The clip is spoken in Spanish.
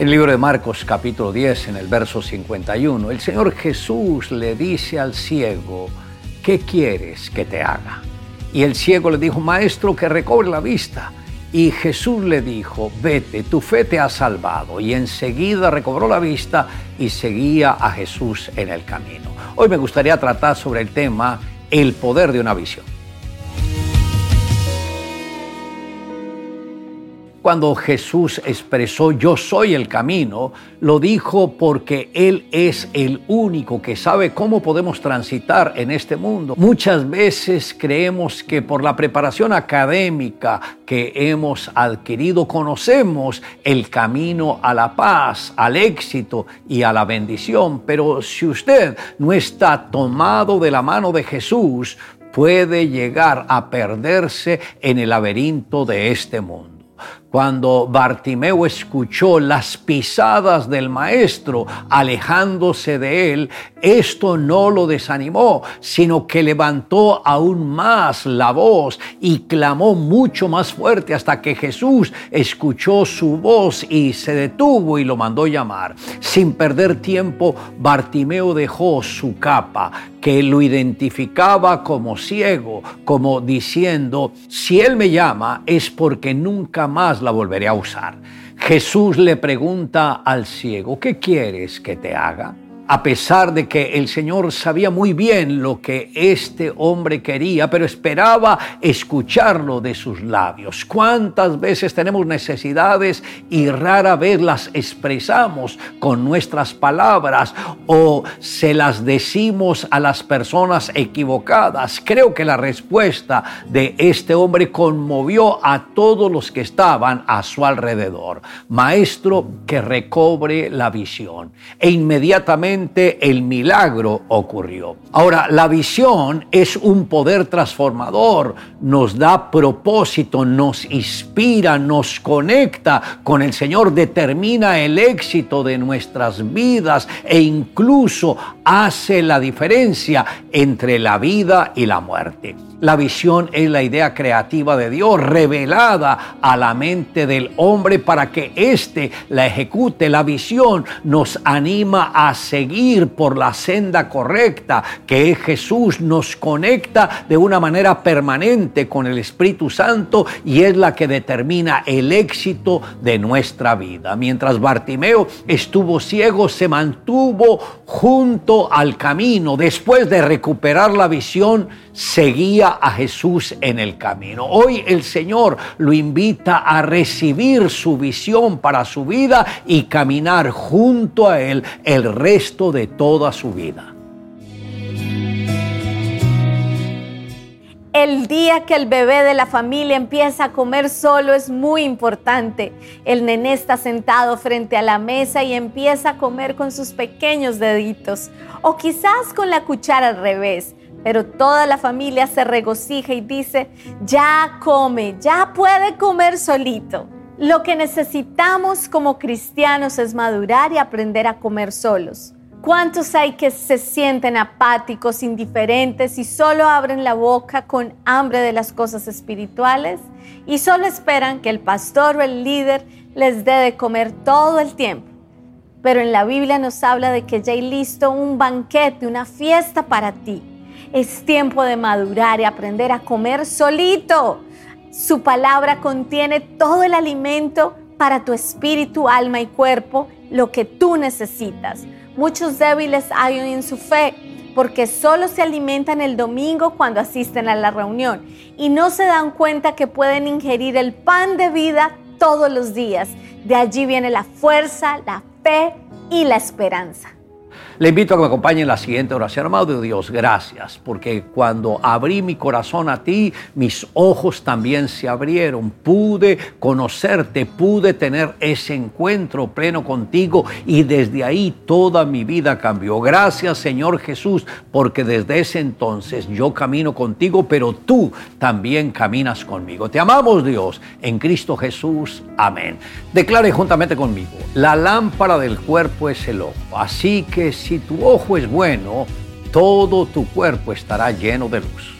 El libro de Marcos capítulo 10, en el verso 51, el Señor Jesús le dice al ciego, ¿qué quieres que te haga? Y el ciego le dijo, maestro, que recobre la vista. Y Jesús le dijo, vete, tu fe te ha salvado. Y enseguida recobró la vista y seguía a Jesús en el camino. Hoy me gustaría tratar sobre el tema el poder de una visión. Cuando Jesús expresó yo soy el camino, lo dijo porque Él es el único que sabe cómo podemos transitar en este mundo. Muchas veces creemos que por la preparación académica que hemos adquirido conocemos el camino a la paz, al éxito y a la bendición. Pero si usted no está tomado de la mano de Jesús, puede llegar a perderse en el laberinto de este mundo. Cuando Bartimeo escuchó las pisadas del maestro alejándose de él, esto no lo desanimó, sino que levantó aún más la voz y clamó mucho más fuerte hasta que Jesús escuchó su voz y se detuvo y lo mandó llamar. Sin perder tiempo, Bartimeo dejó su capa, que lo identificaba como ciego, como diciendo, si él me llama es porque nunca más la volveré a usar. Jesús le pregunta al ciego, ¿qué quieres que te haga? A pesar de que el Señor sabía muy bien lo que este hombre quería, pero esperaba escucharlo de sus labios. ¿Cuántas veces tenemos necesidades y rara vez las expresamos con nuestras palabras o se las decimos a las personas equivocadas? Creo que la respuesta de este hombre conmovió a todos los que estaban a su alrededor. Maestro, que recobre la visión. E inmediatamente el milagro ocurrió. Ahora, la visión es un poder transformador, nos da propósito, nos inspira, nos conecta con el Señor, determina el éxito de nuestras vidas e incluso hace la diferencia entre la vida y la muerte. La visión es la idea creativa de Dios revelada a la mente del hombre para que éste la ejecute. La visión nos anima a seguir por la senda correcta, que es Jesús, nos conecta de una manera permanente con el Espíritu Santo y es la que determina el éxito de nuestra vida. Mientras Bartimeo estuvo ciego, se mantuvo junto al camino. Después de recuperar la visión, seguía a Jesús en el camino. Hoy el Señor lo invita a recibir su visión para su vida y caminar junto a Él el de toda su vida. El día que el bebé de la familia empieza a comer solo es muy importante. El nené está sentado frente a la mesa y empieza a comer con sus pequeños deditos o quizás con la cuchara al revés. Pero toda la familia se regocija y dice, ya come, ya puede comer solito. Lo que necesitamos como cristianos es madurar y aprender a comer solos. ¿Cuántos hay que se sienten apáticos, indiferentes y solo abren la boca con hambre de las cosas espirituales y solo esperan que el pastor o el líder les dé de comer todo el tiempo? Pero en la Biblia nos habla de que ya hay listo un banquete, una fiesta para ti es tiempo de madurar y aprender a comer solito. Su palabra contiene todo el alimento para tu espíritu, alma y cuerpo, lo que tú necesitas. Muchos débiles hay en su fe porque solo se alimentan el domingo cuando asisten a la reunión y no se dan cuenta que pueden ingerir el pan de vida todos los días. De allí viene la fuerza, la fe y la esperanza. Le invito a que me acompañe en la siguiente oración. Amado Dios, gracias, porque cuando abrí mi corazón a ti, mis ojos también se abrieron. Pude conocerte, pude tener ese encuentro pleno contigo y desde ahí toda mi vida cambió. Gracias, Señor Jesús, porque desde ese entonces yo camino contigo, pero tú también caminas conmigo. Te amamos, Dios, en Cristo Jesús. Amén. Declare juntamente conmigo, la lámpara del cuerpo es el ojo. Así que si tu ojo es bueno, todo tu cuerpo estará lleno de luz.